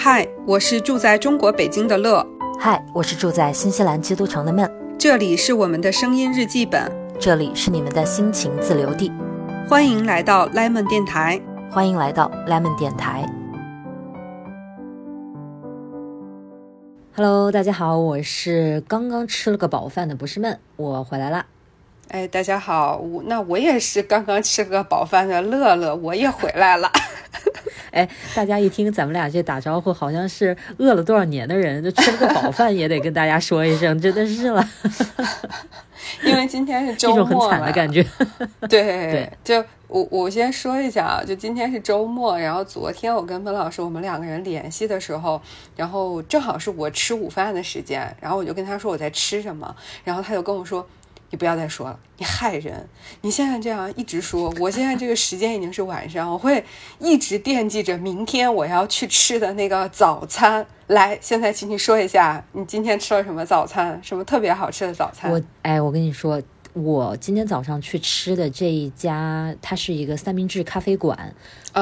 嗨，我是住在中国北京的乐。嗨，我是住在新西兰基督城的闷。这里是我们的声音日记本，这里是你们的心情自留地。欢迎来到 Lemon 电台，欢迎来到 Lemon 电台。Hello，大家好，我是刚刚吃了个饱饭的，不是闷，我回来了。哎，大家好，我那我也是刚刚吃了个饱饭的乐乐，我也回来了。哎，大家一听咱们俩这打招呼，好像是饿了多少年的人，就吃了个饱饭也得跟大家说一声，真的是了。因为今天是周末，一种很惨的感觉。对对，就我我先说一下啊，就今天是周末，然后昨天我跟温老师我们两个人联系的时候，然后正好是我吃午饭的时间，然后我就跟他说我在吃什么，然后他就跟我说。你不要再说了，你害人！你现在这样一直说，我现在这个时间已经是晚上，我会一直惦记着明天我要去吃的那个早餐。来，现在请你说一下，你今天吃了什么早餐？什么特别好吃的早餐？我哎，我跟你说。我今天早上去吃的这一家，它是一个三明治咖啡馆，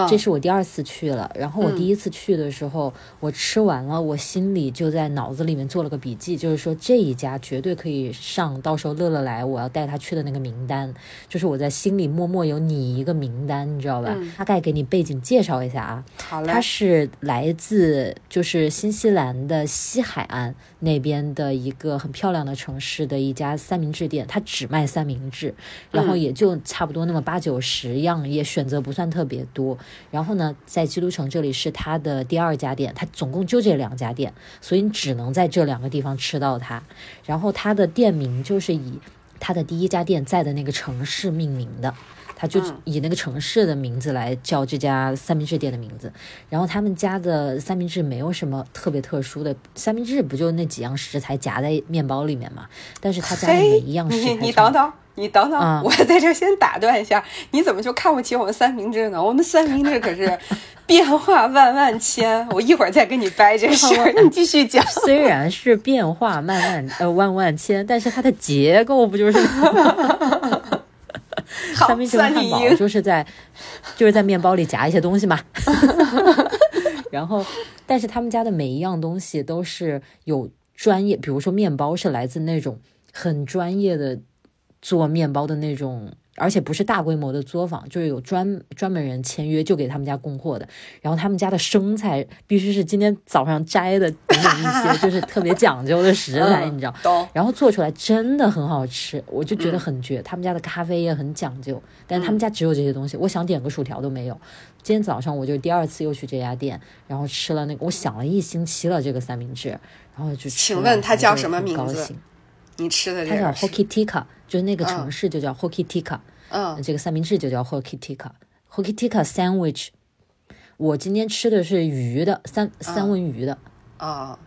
这是我第二次去了。然后我第一次去的时候，我吃完了，我心里就在脑子里面做了个笔记，就是说这一家绝对可以上，到时候乐乐来我要带他去的那个名单。就是我在心里默默有你一个名单，你知道吧？大概给你背景介绍一下啊。好嘞。它是来自就是新西兰的西海岸那边的一个很漂亮的城市的一家三明治店，它只卖。三明治，然后也就差不多那么八九十样，也选择不算特别多。然后呢，在基督城这里是它的第二家店，它总共就这两家店，所以你只能在这两个地方吃到它。然后它的店名就是以它的第一家店在的那个城市命名的。他就以那个城市的名字来叫这家三明治店的名字，然后他们家的三明治没有什么特别特殊的，三明治不就那几样食材夹在面包里面嘛？但是他家的每一样食材，你等等，你等等，我在这先打断一下，你怎么就看不起我们三明治呢？我们三明治可是 变化万万千，我一会儿再跟你掰这事儿，你继续讲。虽然是变化万万呃万万千，但是它的结构不就是？三明治汉堡就是在就是在面包里夹一些东西嘛，然后但是他们家的每一样东西都是有专业，比如说面包是来自那种很专业的做面包的那种。而且不是大规模的作坊，就是有专专门人签约就给他们家供货的。然后他们家的生菜必须是今天早上摘的，等等一些就是特别讲究的食材，你知道？然后做出来真的很好吃，我就觉得很绝。他们家的咖啡也很讲究，但是他们家只有这些东西，我想点个薯条都没有。今天早上我就第二次又去这家店，然后吃了那个，我想了一星期了这个三明治，然后就请问它叫什么名字？你吃的它叫 Hokitika，就是那个城市就叫 Hokitika，嗯，这个三明治就叫 Hokitika，Hokitika sandwich。我今天吃的是鱼的三三文鱼的啊，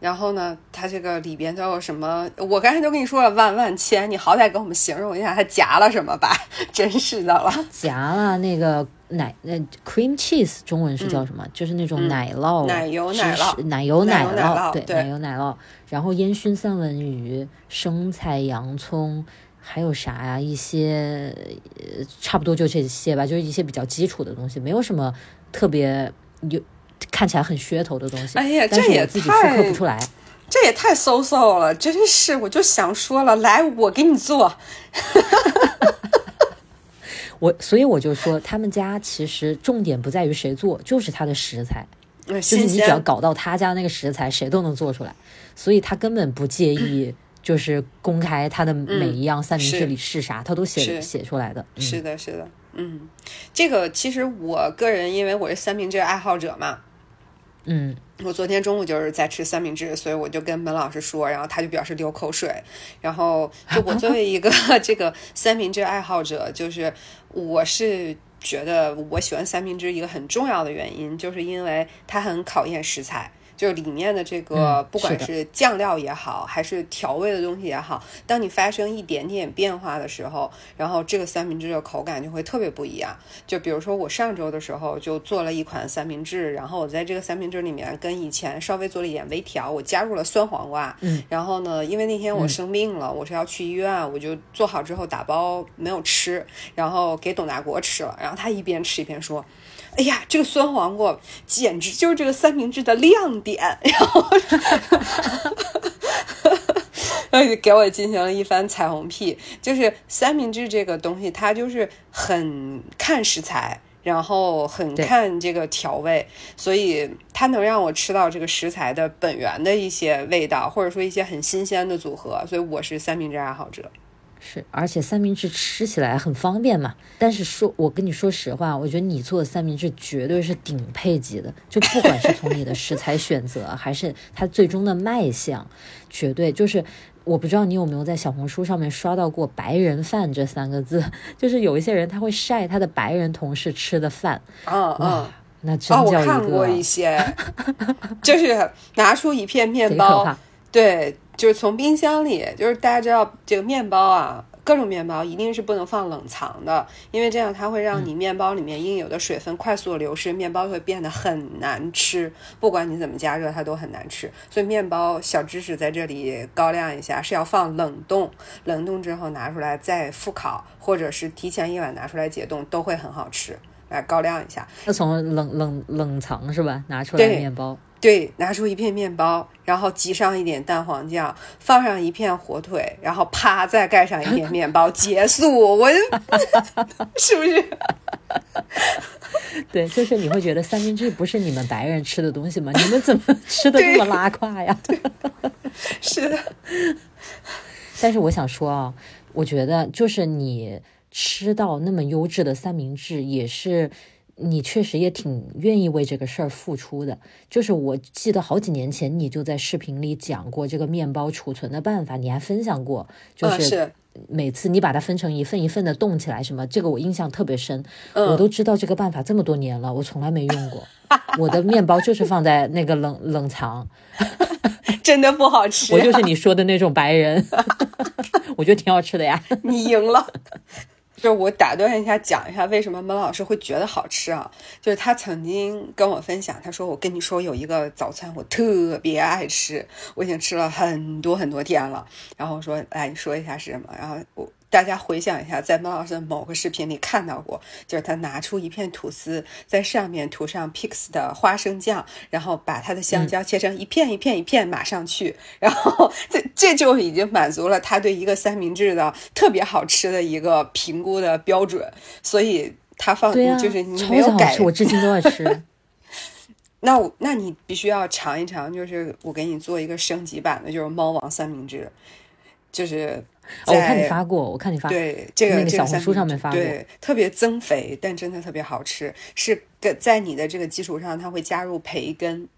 然后呢，它这个里边都有什么？我刚才都跟你说了万万千，你好歹给我们形容一下它夹了什么吧？真是的了，夹了那个奶那 cream cheese，中文是叫什么？就是那种奶酪，奶油奶酪，奶油奶酪，对，奶油奶酪。然后烟熏三文鱼、生菜、洋葱，还有啥呀？一些呃，差不多就这些吧，就是一些比较基础的东西，没有什么特别有看起来很噱头的东西。哎呀，这也自己复刻不出来，这也太 so so 了，真是！我就想说了，来，我给你做。我所以我就说，他们家其实重点不在于谁做，就是他的食材。就是你只要搞到他家那个食材，谁都能做出来，所以他根本不介意，就是公开他的每一样三明治里是啥，他都写写出来的。是的，是的，嗯，这个其实我个人因为我是三明治爱好者嘛，嗯，我昨天中午就是在吃三明治，所以我就跟门老师说，然后他就表示流口水，然后就我作为一个 这个三明治爱好者，就是我是。觉得我喜欢三明治一个很重要的原因，就是因为它很考验食材，就里面的这个不管是酱料也好，还是调味的东西也好，当你发生一点点变化的时候，然后这个三明治的口感就会特别不一样。就比如说我上周的时候就做了一款三明治，然后我在这个三明治里面跟以前稍微做了一点微调，我加入了酸黄瓜。嗯，然后呢，因为那天我生病了，我是要去医院，我就做好之后打包没有吃，然后给董大国吃了，然后他一边吃一边说。哎呀，这个酸黄瓜简直就是这个三明治的亮点，然后，然后给我进行了一番彩虹屁。就是三明治这个东西，它就是很看食材，然后很看这个调味，所以它能让我吃到这个食材的本源的一些味道，或者说一些很新鲜的组合。所以我是三明治爱好者。是，而且三明治吃起来很方便嘛。但是说，我跟你说实话，我觉得你做的三明治绝对是顶配级的。就不管是从你的食材选择，还是它最终的卖相，绝对就是。我不知道你有没有在小红书上面刷到过“白人饭”这三个字，就是有一些人他会晒他的白人同事吃的饭。嗯嗯，那真叫一个。我看过一些，就是拿出一片面包，对。就是从冰箱里，就是大家知道这个面包啊，各种面包一定是不能放冷藏的，因为这样它会让你面包里面应有的水分快速的流失，面包会变得很难吃。不管你怎么加热，它都很难吃。所以面包小知识在这里高亮一下，是要放冷冻，冷冻之后拿出来再复烤，或者是提前一晚拿出来解冻，都会很好吃。来高亮一下，那从冷冷冷藏是吧？拿出来面包。对，拿出一片面包，然后挤上一点蛋黄酱，放上一片火腿，然后啪，再盖上一片面包，结束。我 是不是？对，就是你会觉得三明治不是你们白人吃的东西吗？你们怎么吃的这么拉胯呀？是的。但是我想说啊，我觉得就是你吃到那么优质的三明治，也是。你确实也挺愿意为这个事儿付出的，就是我记得好几年前你就在视频里讲过这个面包储存的办法，你还分享过，就是每次你把它分成一份一份的冻起来，什么这个我印象特别深，我都知道这个办法这么多年了，我从来没用过，我的面包就是放在那个冷冷藏，真的不好。吃，我就是你说的那种白人，我觉得挺好吃的呀，你赢了。就是我打断一下，讲一下为什么孟老师会觉得好吃啊？就是他曾经跟我分享，他说：“我跟你说有一个早餐我特别爱吃，我已经吃了很多很多天了。”然后我说：“来，你说一下是什么？”然后我。大家回想一下，在猫老师的某个视频里看到过，就是他拿出一片吐司，在上面涂上 Pix 的花生酱，然后把他的香蕉切成一片一片一片码上去，然后这这就已经满足了他对一个三明治的特别好吃的一个评估的标准。所以他放就是你没有改，我至今都在吃。那我那你必须要尝一尝，就是我给你做一个升级版的，就是猫王三明治，就是。我看你发过，我看你发对这个小红书上面发过，对特别增肥，但真的特别好吃。是跟在你的这个基础上，它会加入培根，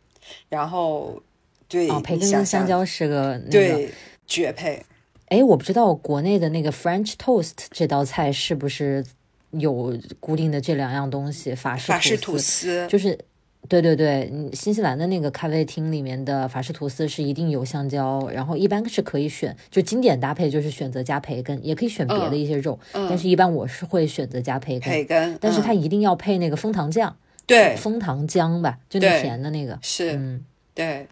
然后对培根跟香蕉是个对绝配。哎，我不知道国内的那个 French toast 这道菜是不是有固定的这两样东西？法式法式吐司就是。对对对，新西兰的那个咖啡厅里面的法式吐司是一定有香蕉，然后一般是可以选，就经典搭配就是选择加培根，也可以选别的一些肉，但是一般我是会选择加培根。培根，但是它一定要配那个枫糖酱，对，枫糖浆吧，就那甜的那个。是，嗯，对，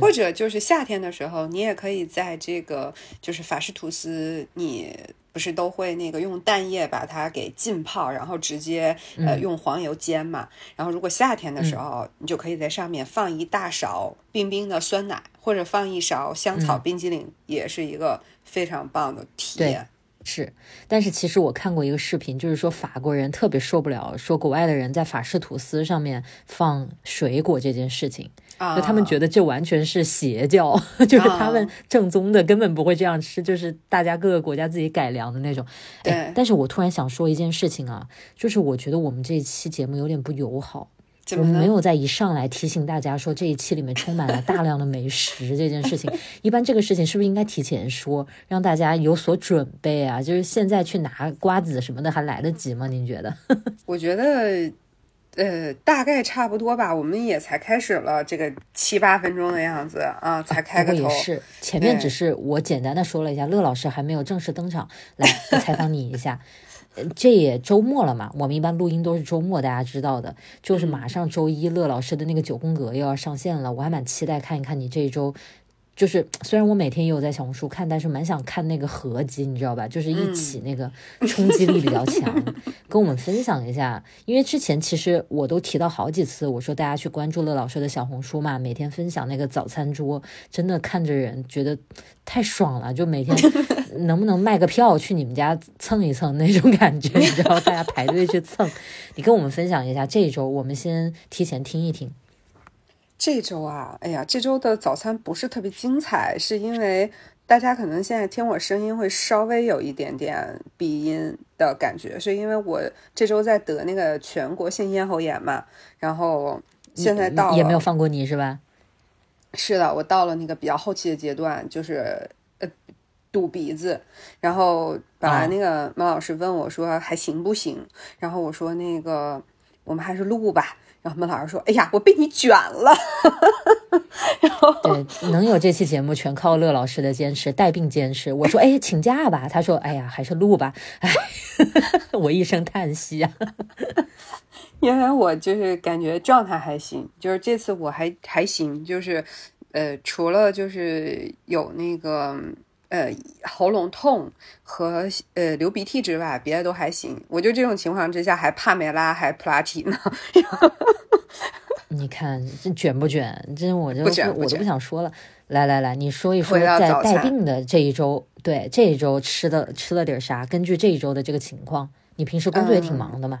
或者就是夏天的时候，你也可以在这个就是法式吐司你。不是都会那个用蛋液把它给浸泡，然后直接呃用黄油煎嘛。然后如果夏天的时候，你就可以在上面放一大勺冰冰的酸奶，或者放一勺香草冰激凌，也是一个非常棒的体验。是，但是其实我看过一个视频，就是说法国人特别受不了，说国外的人在法式吐司上面放水果这件事情，就他们觉得这完全是邪教，就是他们正宗的根本不会这样吃，就是大家各个国家自己改良的那种。对，但是我突然想说一件事情啊，就是我觉得我们这一期节目有点不友好。我们没有在一上来提醒大家说这一期里面充满了大量的美食这件事情。一般这个事情是不是应该提前说，让大家有所准备啊？就是现在去拿瓜子什么的还来得及吗？您觉得？我觉得呃，大概差不多吧，我们也才开始了这个七八分钟的样子啊，才开个头。也是，前面只是我简单的说了一下，乐老师还没有正式登场，来采访你一下。这也周末了嘛，我们一般录音都是周末，大家知道的，就是马上周一，乐老师的那个九宫格又要上线了，我还蛮期待看一看你这一周。就是虽然我每天也有在小红书看，但是蛮想看那个合集，你知道吧？就是一起那个冲击力比较强，跟我们分享一下。因为之前其实我都提到好几次，我说大家去关注乐老师的小红书嘛，每天分享那个早餐桌，真的看着人觉得太爽了。就每天 能不能卖个票去你们家蹭一蹭那种感觉，你知道？大家排队去蹭，你跟我们分享一下这一周，我们先提前听一听。这周啊，哎呀，这周的早餐不是特别精彩，是因为大家可能现在听我声音会稍微有一点点鼻音的感觉，是因为我这周在得那个全国性咽喉炎嘛，然后现在到也没有放过你是吧？是的，我到了那个比较后期的阶段，就是呃堵鼻子，然后本来那个马老师问我说还行不行，然后我说那个我们还是录吧。然后孟老师说：“哎呀，我被你卷了。”然后对，能有这期节目全靠乐老师的坚持，带病坚持。我说：“哎，请假吧。”他说：“哎呀，还是录吧。”哎，我一声叹息啊，因为我就是感觉状态还行，就是这次我还还行，就是呃，除了就是有那个。呃，喉咙痛和呃流鼻涕之外，别的都还行。我就这种情况之下，还帕梅拉还普拉提呢。你看这卷不卷？真我就我都不想说了。来来来，你说一说在带病的这一周，对这一周吃的吃了点啥？根据这一周的这个情况，你平时工作也挺忙的嘛？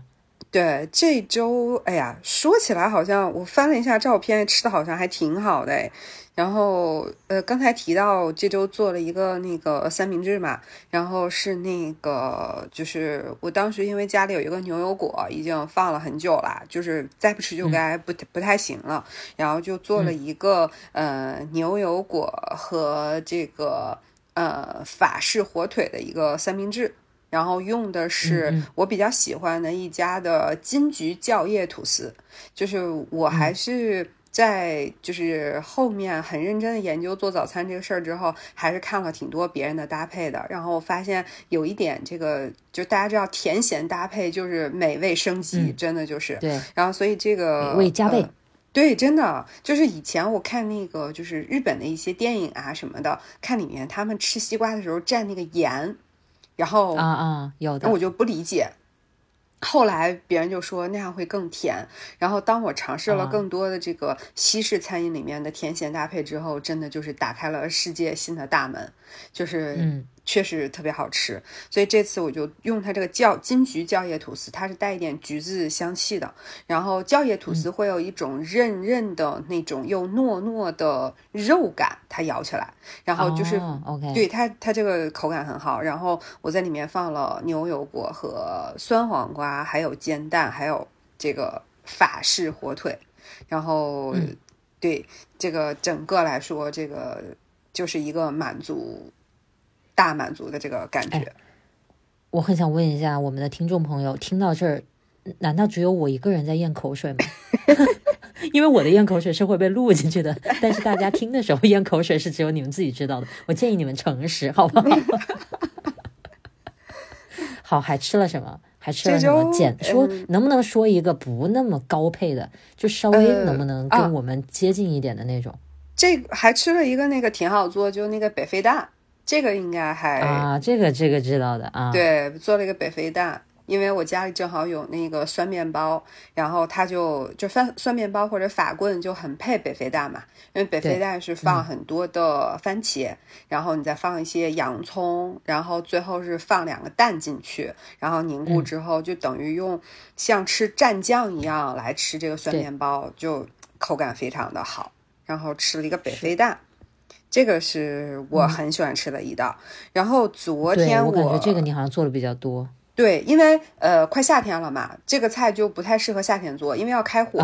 对，这周哎呀，说起来好像我翻了一下照片，吃的好像还挺好的。然后，呃，刚才提到这周做了一个那个三明治嘛，然后是那个，就是我当时因为家里有一个牛油果，已经放了很久了，就是再不吃就该不不太行了，然后就做了一个呃牛油果和这个呃法式火腿的一个三明治，然后用的是我比较喜欢的一家的金桔酵液吐司，就是我还是。在就是后面很认真的研究做早餐这个事儿之后，还是看了挺多别人的搭配的，然后发现有一点这个，就大家知道甜咸搭配就是美味升级，真的就是对。然后所以这个美味加倍，对，真的。就是以前我看那个就是日本的一些电影啊什么的，看里面他们吃西瓜的时候蘸那个盐，然后啊啊有的，我就不理解。后来别人就说那样会更甜，然后当我尝试了更多的这个西式餐饮里面的甜咸搭配之后，真的就是打开了世界新的大门，就是嗯。确实特别好吃，所以这次我就用它这个酵金桔酵叶吐司，它是带一点橘子香气的。然后酵叶吐司会有一种韧韧的那种又糯糯的肉感，它咬起来，然后就是 OK，对它它这个口感很好。然后我在里面放了牛油果和酸黄瓜，还有煎蛋，还有这个法式火腿。然后对这个整个来说，这个就是一个满足。大满足的这个感觉，我很想问一下我们的听众朋友，听到这儿，难道只有我一个人在咽口水吗？因为我的咽口水是会被录进去的，但是大家听的时候咽口水是只有你们自己知道的。我建议你们诚实，好不好？好，还吃了什么？还吃了什么？简说能不能说一个不那么高配的，就稍微能不能跟我们接近一点的那种？这还吃了一个那个挺好做，就那个北非蛋。这个应该还啊，这个这个知道的啊。对，做了一个北非蛋，因为我家里正好有那个酸面包，然后它就就酸酸面包或者法棍就很配北非蛋嘛，因为北非蛋是放很多的番茄，然后你再放一些洋葱，然后最后是放两个蛋进去，然后凝固之后就等于用像吃蘸酱一样来吃这个酸面包，就口感非常的好。然后吃了一个北非蛋。这个是我很喜欢吃的一道，然后昨天我感觉这个你好像做的比较多。对，因为呃快夏天了嘛，这个菜就不太适合夏天做，因为要开火。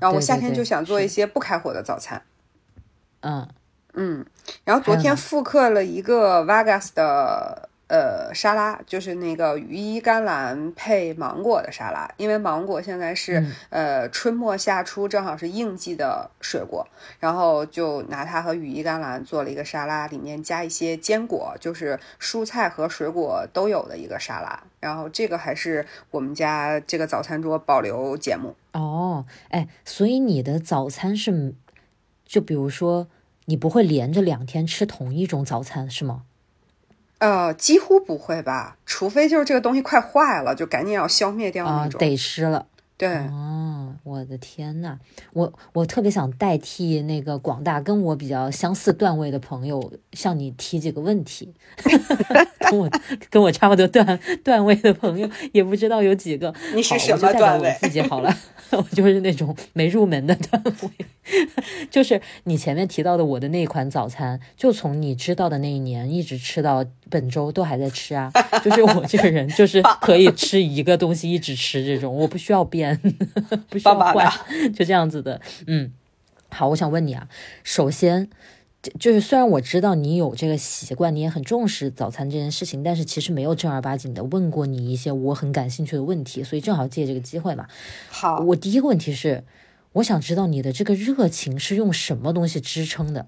然后我夏天就想做一些不开火的早餐。嗯嗯，然后昨天复刻了一个 Vegas 的呃沙拉，就是那个羽衣甘蓝配芒果的沙拉，因为芒果现在是、呃春末夏初，正好是应季的水果，然后就拿它和羽衣甘蓝做了一个沙拉，里面加一些坚果，就是蔬菜和水果都有的一个沙拉。然后这个还是我们家这个早餐桌保留节目。哦，哎，所以你的早餐是，就比如说你不会连着两天吃同一种早餐是吗？呃，几乎不会吧，除非就是这个东西快坏了，就赶紧要消灭掉啊、那种。得湿了。对，哦，我的天呐，我我特别想代替那个广大跟我比较相似段位的朋友向你提几个问题，跟我跟我差不多段段位的朋友也不知道有几个。你是什么段位？自己好了，我就是那种没入门的段位。就是你前面提到的我的那一款早餐，就从你知道的那一年一直吃到本周都还在吃啊。就是我这个人就是可以吃一个东西一直吃这种，我不需要变，不需要换，就这样子的。嗯，好，我想问你啊，首先。就就是虽然我知道你有这个习惯，你也很重视早餐这件事情，但是其实没有正儿八经的问过你一些我很感兴趣的问题，所以正好借这个机会嘛。好，我第一个问题是，我想知道你的这个热情是用什么东西支撑的？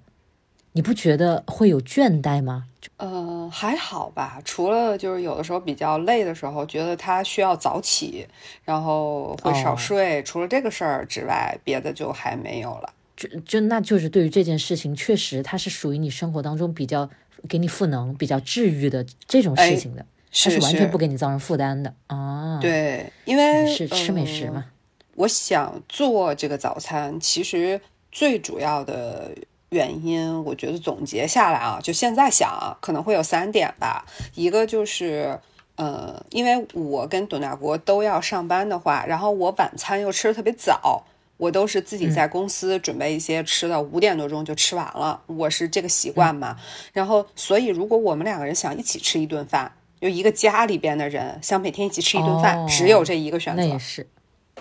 你不觉得会有倦怠吗？呃，还好吧，除了就是有的时候比较累的时候，觉得他需要早起，然后会少哦睡，除了这个事儿之外，别的就还没有了。就就那就是对于这件事情，确实它是属于你生活当中比较给你赋能、比较治愈的这种事情的，它是完全不给你造成负担的啊。，对，因为是吃美食呃嘛。我想做这个早餐，其实最主要的原因，我觉得总结下来啊，就现在想啊，可能会有三点吧。一个就是，呃，因为我跟董大国都要上班的话，然后我晚餐又吃的特别早。我都是自己在公司准备一些吃的，五点多钟就吃完了，我是这个习惯嘛。然后，所以如果我们两个人想一起吃一顿饭，就一个家里边的人想每天一起吃一顿饭，哦只有这一个选择。那也是，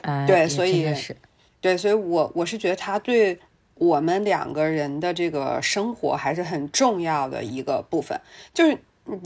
哎，对所以是对，所以我我是觉得他对我们两个人的这个生活还是很重要的一个部分。就是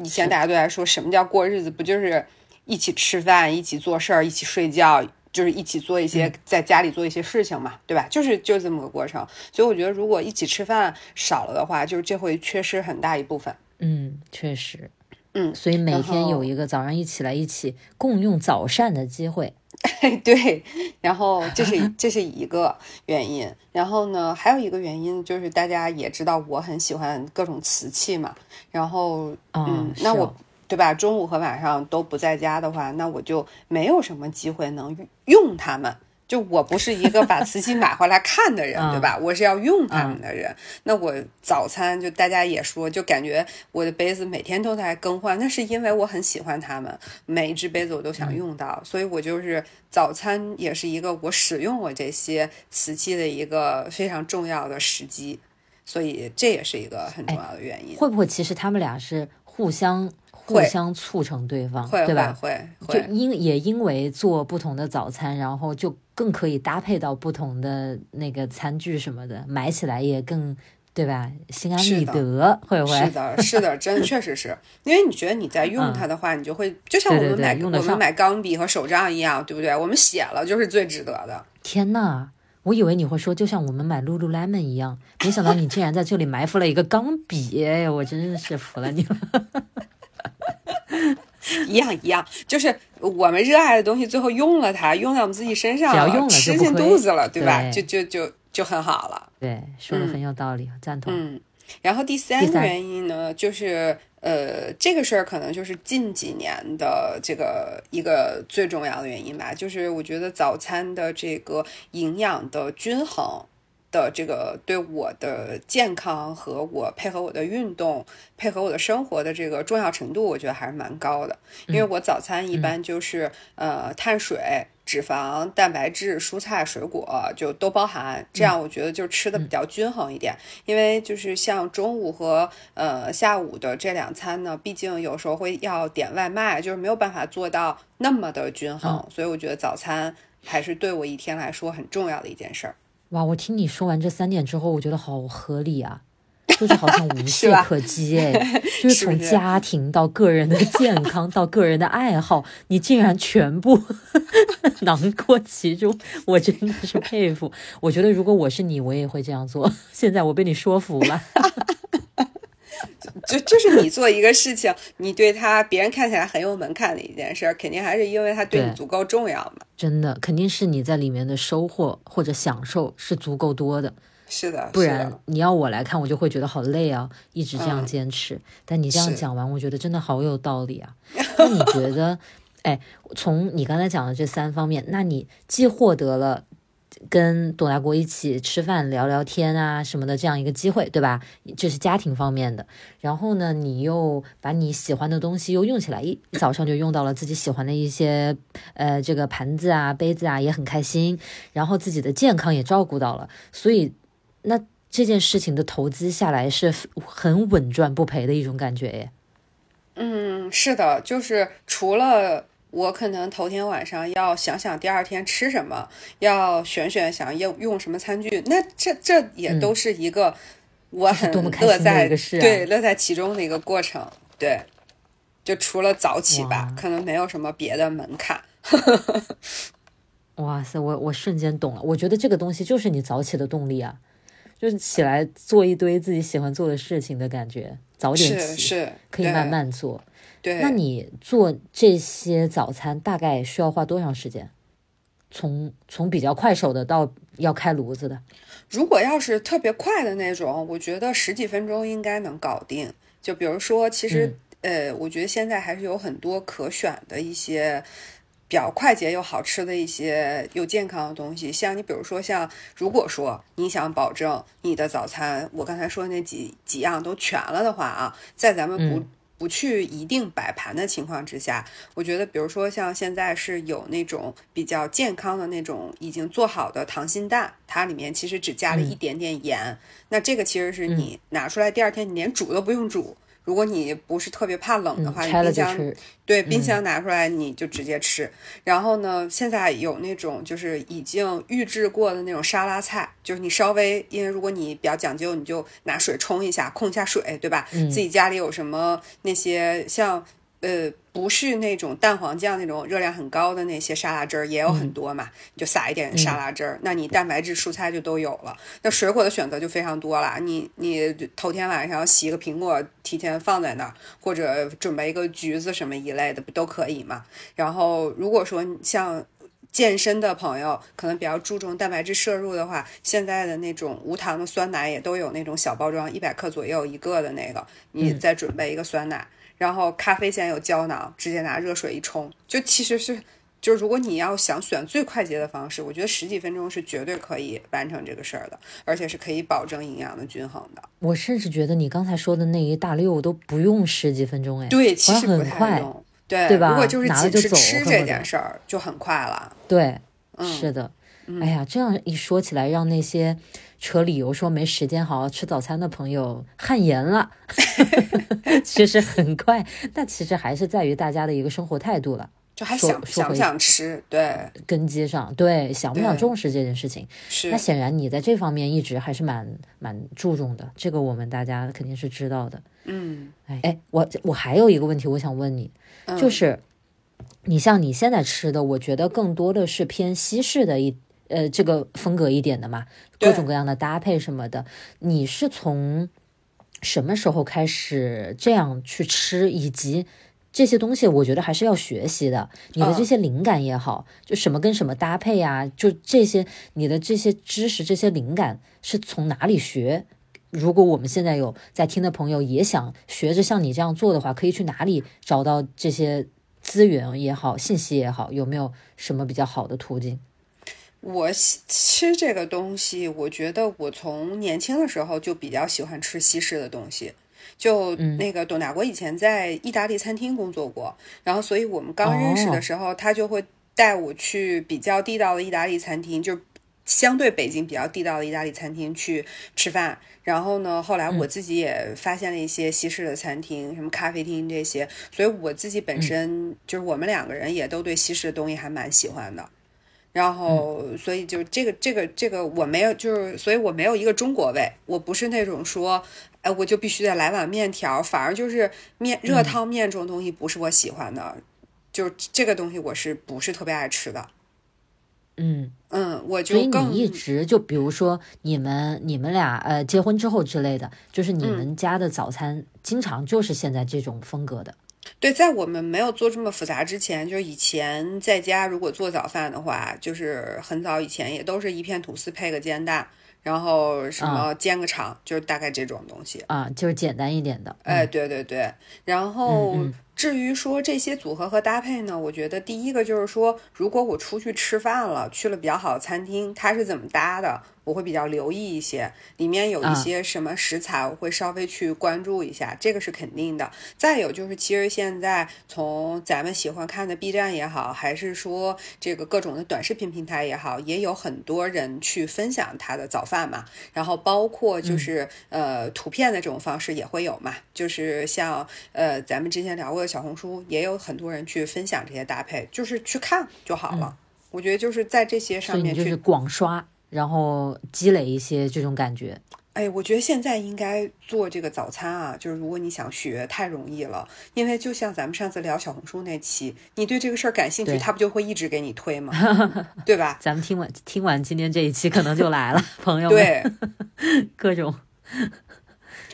以前大家都在说什么叫过日子，不就是一起吃饭、一起做事儿、一起睡觉，就是一起做一些在家里做一些事情嘛，对吧？就是就是这么个过程。所以我觉得如果一起吃饭少了的话，就是这会缺失很大一部分。嗯，确实，嗯所以每天有一个早上一起来一起共用早膳的机会。对，然后这是这是一个原因，然后呢，还有一个原因就是大家也知道我很喜欢各种瓷器嘛，然后啊嗯，是那我哦对吧？中午和晚上都不在家的话，那我就没有什么机会能用它们。就我不是一个把瓷器买回来看的人，对吧？我是要用它们的人。那我早餐就大家也说，就感觉我的杯子每天都在更换，那是因为我很喜欢它们，每一只杯子我都想用到，所以我就是早餐也是一个我使用我这些瓷器的一个非常重要的时机，所以这也是一个很重要的原因。会不会其实他们俩是互相互相促成对方，会对吧？会会就，因也因为做不同的早餐，然后就更可以搭配到不同的那个餐具什么的，买起来也更对吧？心安理得，会不 是？的，是的，真的确实是因为你觉得你在用它的话，你就会就像我们买用得上我们买钢笔和手账一样，对不对？我们写了就是最值得的。天呐！我以为你会说，就像我们买 Lululemon 一样，没想到你竟然在这里埋伏了一个钢笔，哎呀，我真是服了你了。一样一样，就是我们热爱的东西，最后用了它，用在我们自己身上只要用了吃进肚子了，对吧？对就就就就很好了。对，说的很有道理，赞同。嗯，然后第三个原因呢，就是呃，这个事儿可能就是近几年的这个一个最重要的原因吧，就是我觉得早餐的这个营养的均衡。的这个对我的健康和我配合我的运动、配合我的生活的这个重要程度，我觉得还是蛮高的。因为我早餐一般就是、呃碳水、脂肪、蛋白质、蔬菜、水果就都包含，这样我觉得就吃的比较均衡一点。因为就是像中午和呃下午的这两餐呢，毕竟有时候会要点外卖，就是没有办法做到那么的均衡，所以我觉得早餐还是对我一天来说很重要的一件事儿。哇，我听你说完这三点之后，我觉得好合理啊！就是好像无 懈可击哎，就是从家庭到个人的健康到个人的爱好，你竟然全部 囊括其中，我真的是佩服。我觉得如果我是你，我也会这样做。现在我被你说服了。就就是你做一个事情，你对他别人看起来很有门槛的一件事，肯定还是因为他对你足够重要嘛。真的，肯定是你在里面的收获或者享受是足够多的。是的，不然你要我来看，我就会觉得好累啊，一直这样坚持。但你这样讲完，我觉得真的好有道理啊。那你觉得，哎，从你刚才讲的这三方面，那你既获得了。跟董大国一起吃饭聊聊天啊什么的这样一个机会，对吧？这是家庭方面的。然后呢，你又把你喜欢的东西又用起来，一早上就用到了自己喜欢的一些呃这个盘子啊杯子啊，也很开心。然后自己的健康也照顾到了，所以那这件事情的投资下来是很稳赚不赔的一种感觉耶。嗯，是的，就是除了。我可能头天晚上要想想第二天吃什么，要选选想用用什么餐具，那这这也都是一个我很乐在对乐在其中的一个过程。对，就除了早起吧，可能没有什么别的门槛。哇塞，我我瞬间懂了，我觉得这个东西就是你早起的动力啊，就是起来做一堆自己喜欢做的事情的感觉，早点起是可以慢慢做。对，那你做这些早餐大概需要花多长时间？从从比较快手的到要开炉子的，如果要是特别快的那种，我觉得十几分钟应该能搞定。就比如说，其实呃，我觉得现在还是有很多可选的一些比较快捷又好吃的一些又健康的东西。像你比如说，像如果说你想保证你的早餐，我刚才说的那几几样都全了的话啊，在咱们不。不去一定摆盘的情况之下，我觉得，比如说像现在是有那种比较健康的那种已经做好的溏心蛋，它里面其实只加了一点点盐，那这个其实是你拿出来第二天你连煮都不用煮。如果你不是特别怕冷的话，你冰箱对冰箱拿出来你就直接吃。然后呢，现在有那种就是已经预制过的那种沙拉菜，就是你稍微因为如果你比较讲究，你就拿水冲一下，控一下水，对吧？自己家里有什么那些像。呃，不是那种蛋黄酱那种热量很高的那些沙拉汁儿也有很多嘛，就撒一点沙拉汁儿，那你蛋白质、蔬菜就都有了。那水果的选择就非常多了，你你头天晚上洗个苹果，提前放在那儿，或者准备一个橘子什么一类的，不都可以嘛？然后如果说像健身的朋友，可能比较注重蛋白质摄入的话，现在的那种无糖的酸奶也都有那种小包装，一百克左右一个的那个，你再准备一个酸奶。然后咖啡现在有胶囊，直接拿热水一冲，就其实是，就是如果你要想选最快捷的方式，我觉得十几分钟是绝对可以完成这个事儿的，而且是可以保证营养的均衡的。我甚至觉得你刚才说的那一大溜都不用十几分钟，哎，对，其实很快，对对吧？如果就是拿了就走，吃这件事儿就很快了。对，是的。哎呀，这样一说起来，让那些。扯理由说没时间好好吃早餐的朋友汗颜了，其实很快，但其实还是在于大家的一个生活态度了，就还想想不想吃，对。根基上，对想不想重视这件事情，是。那显然你在这方面一直还是蛮蛮注重的，这个我们大家肯定是知道的，嗯，哎哎，我我还有一个问题我想问你，就是你像你现在吃的，我觉得更多的是偏西式的一。呃，这个风格一点的嘛，各种各样的搭配什么的，你是从什么时候开始这样去吃？以及这些东西，我觉得还是要学习的。你的这些灵感也好，就什么跟什么搭配啊，就这些，你的这些知识、这些灵感是从哪里学？如果我们现在有在听的朋友也想学着像你这样做的话，可以去哪里找到这些资源也好、信息也好？有没有什么比较好的途径？我吃这个东西，我觉得我从年轻的时候就比较喜欢吃西式的东西。就那个董大国以前在意大利餐厅工作过，然后所以我们刚认识的时候，他就会带我去比较地道的意大利餐厅，就相对北京比较地道的意大利餐厅去吃饭。然后呢，后来我自己也发现了一些西式的餐厅，什么咖啡厅这些，所以我自己本身就是我们两个人也都对西式的东西还蛮喜欢的。然后，所以就这个这个这个我没有，就是所以我没有一个中国味，我不是那种说，哎，我就必须得来碗面条，反而就是面热汤面这种东西不是我喜欢的，就这个东西我是不是特别爱吃的。嗯嗯，我所以就你一直就比如说你们你们俩呃结婚之后之类的，就是你们家的早餐经常就是现在这种风格的。对，在我们没有做这么复杂之前，就是以前在家如果做早饭的话，就是很早以前也都是一片吐司配个煎蛋，然后什么煎个肠，就是大概这种东西。啊，就是简单一点的。哎，对对对，然后嗯至于说这些组合和搭配呢，我觉得第一个就是说，如果我出去吃饭了，去了比较好的餐厅，它是怎么搭的，我会比较留意一些，里面有一啊些什么食材，我会稍微去关注一下，这个是肯定的。再有就是，其实现在从咱们喜欢看的 B 站也好，还是说这个各种的短视频平台也好，也有很多人去分享他的早饭嘛。然后包括就是、呃图片的这种方式也会有嘛，就是像呃咱们之前聊过的小红书，也有很多人去分享这些搭配，就是去看就好了。我觉得就是在这些上面去广刷，然后积累一些这种感觉。哎，我觉得现在应该做这个早餐啊，就是如果你想学，太容易了。因为就像咱们上次聊小红书那期，你对这个事儿感兴趣，对他不就会一直给你推吗？对吧？咱们听完听完今天这一期，可能就来了，朋友们，对，各种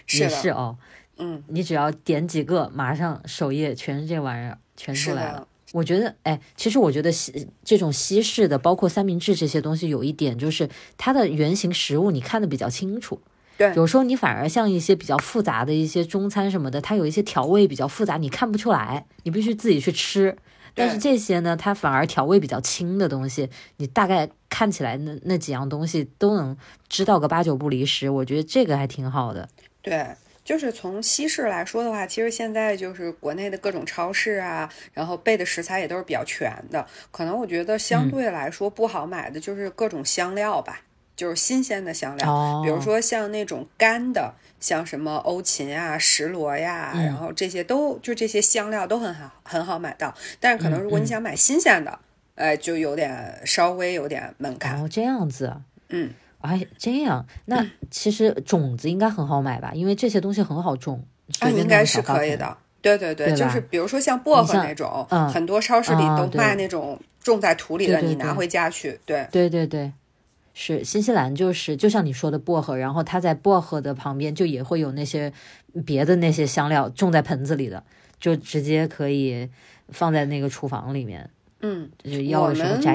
是是哦。嗯，你只要点几个，马上首页全是这玩意儿，全出来了。，我觉得，哎，其实我觉得西这种西式的，包括三明治这些东西，有一点就是它的原型食物你看的比较清楚。对有时候你反而像一些比较复杂的一些中餐什么的，它有一些调味比较复杂，你看不出来，你必须自己去吃。但是这些呢，它反而调味比较轻的东西，你大概看起来那那几样东西都能知道个八九不离十。我觉得这个还挺好的。对，就是从西式来说的话，其实现在就是国内的各种超市啊，然后备的食材也都是比较全的。可能我觉得嗯相对来说不好买的就是各种香料吧，就是新鲜的香料，哦比如说像那种干的，像什么欧芹啊、石螺呀，嗯然后这些都就这些香料都很好很好买到。但是可能嗯如果你想买新鲜的，哎，就有点稍微有点门槛。哦，这样子啊。嗯，哎，这样，那其实种子应该很好买吧？因为这些东西很好种，啊，应该是。可以的。对对对，对就是比如说像薄荷那种，嗯很多超市里都卖那种种在土里的，你拿回家去。对对对对，是新西兰就是就像你说的薄荷，然后它在薄荷的旁边就也会有那些别的那些香料种在盆子里的，就直接可以放在那个厨房里面，嗯，就是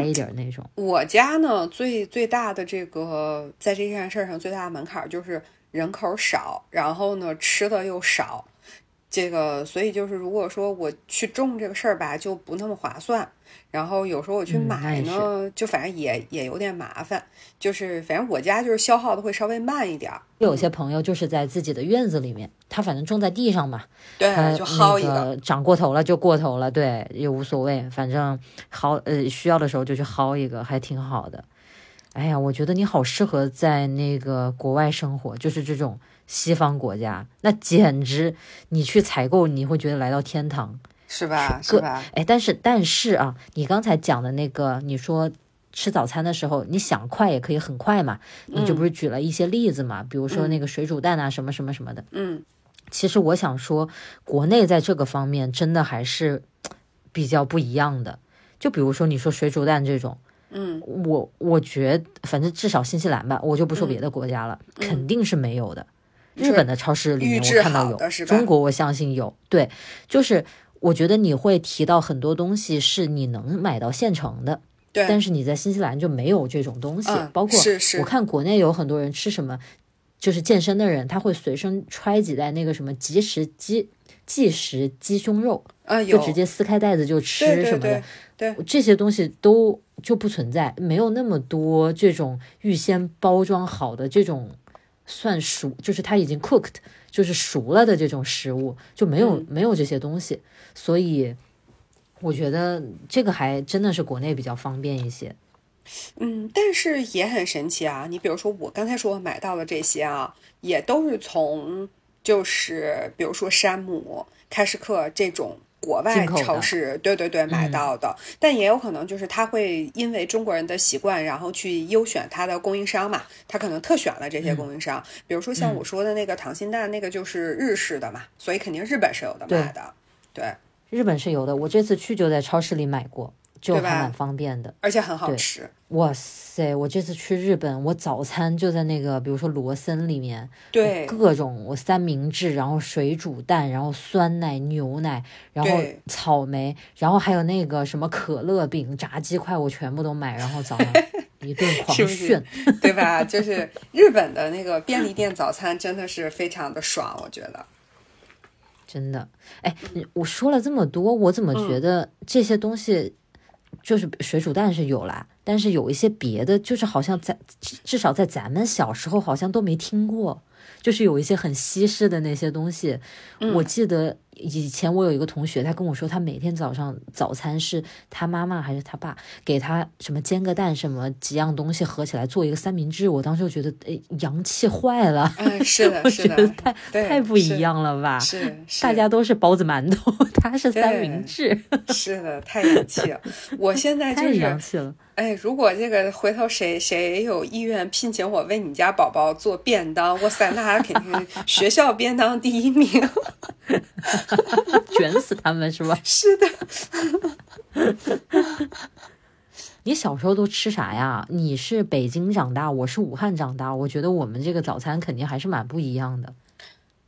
一点那种。我家呢最最大的这个在这件事儿上最大的门槛儿就是人口少，然后呢吃的又少。这个，所以就是，如果说我去种这个事儿吧，就不那么划算。然后有时候我去买也呢，就反正也也有点麻烦。就是反正我家就是消耗的会稍微慢一点儿。有些朋友就是在自己的院子里面，他反正种在地上嘛，对，它就薅一那个长过头了就过头了，对，也无所谓，反正薅呃需要的时候就去薅一个，还挺好的。哎呀，我觉得你好适合在那个国外生活，就是这种西方国家，那简直你去采购你会觉得来到天堂。是吧？是吧？哎，但是但是啊，你刚才讲的那个，你说吃早餐的时候，你想快也可以很快嘛，你就不是举了一些例子嘛，比如说那个水煮蛋啊，什么什么什么的。嗯，其实我想说，国内在这个方面真的还是比较不一样的。就比如说你说水煮蛋这种，嗯，我我觉得反正至少新西兰吧，我就不说别的国家了，肯定是没有的。日本的超市里面我看到有中国我相信有。对，就是我觉得你会提到很多东西是你能买到现成的，对，但是你在新西兰就没有这种东西。嗯包括是是我看国内有很多人吃什么，就是健身的人他会随身揣几袋那个什么即食鸡即食鸡胸肉，啊，就直接撕开袋子就吃什么的。对对，这些东西都就不存在，没有那么多这种预先包装好的这种算熟，就是它已经 cooked，就是熟了的这种食物，就没有、嗯没有这些东西，所以我觉得这个还真的是国内比较方便一些。嗯，但是也很神奇啊。你比如说我刚才说我买到的这些啊，也都是从就是比如说山姆、开市客这种国外超市，对对对，买到的。但也有可能就是他会因为中国人的习惯，然后去优选他的供应商嘛。他可能特选了这些供应商，比如说像我说的那个溏心蛋，那个就是日式的嘛，所以肯定日本是有的卖的。对，日本是有的。我这次去就在超市里买过。就还蛮方便的，而且很好吃。哇塞！我这次去日本，我早餐就在那个，比如说罗森里面，对，各种我三明治，然后水煮蛋，然后酸奶、牛奶，然后草莓，然后还有那个什么可乐饼、炸鸡块，我全部都买，然后早上一顿狂 炫，对吧？就是日本的那个便利店早餐真的是非常的爽，我觉得。真的，哎，我说了这么多，我怎么觉得这些东西？就是水煮蛋是有啦，但是有一些别的，就是好像在至少在咱们小时候好像都没听过，就是有一些很西式的那些东西，我记得。以前我有一个同学，他跟我说，他每天早上早餐是他妈妈还是他爸给他什么煎个蛋，什么几样东西合起来做一个三明治。我当时就觉得，哎，洋气坏了。嗯，是的，是的，我觉得太太不一样了吧？是，大家都是包子馒头，他是三明治。是的，太洋气了。我现在就是洋气了。哎，如果这个回头谁谁有意愿聘请我为你家宝宝做便当，哇塞，那肯定学校便当第一名。卷死他们是吧？是的。你小时候都吃啥呀？你是北京长大，我是武汉长大，我觉得我们这个早餐肯定还是蛮不一样的。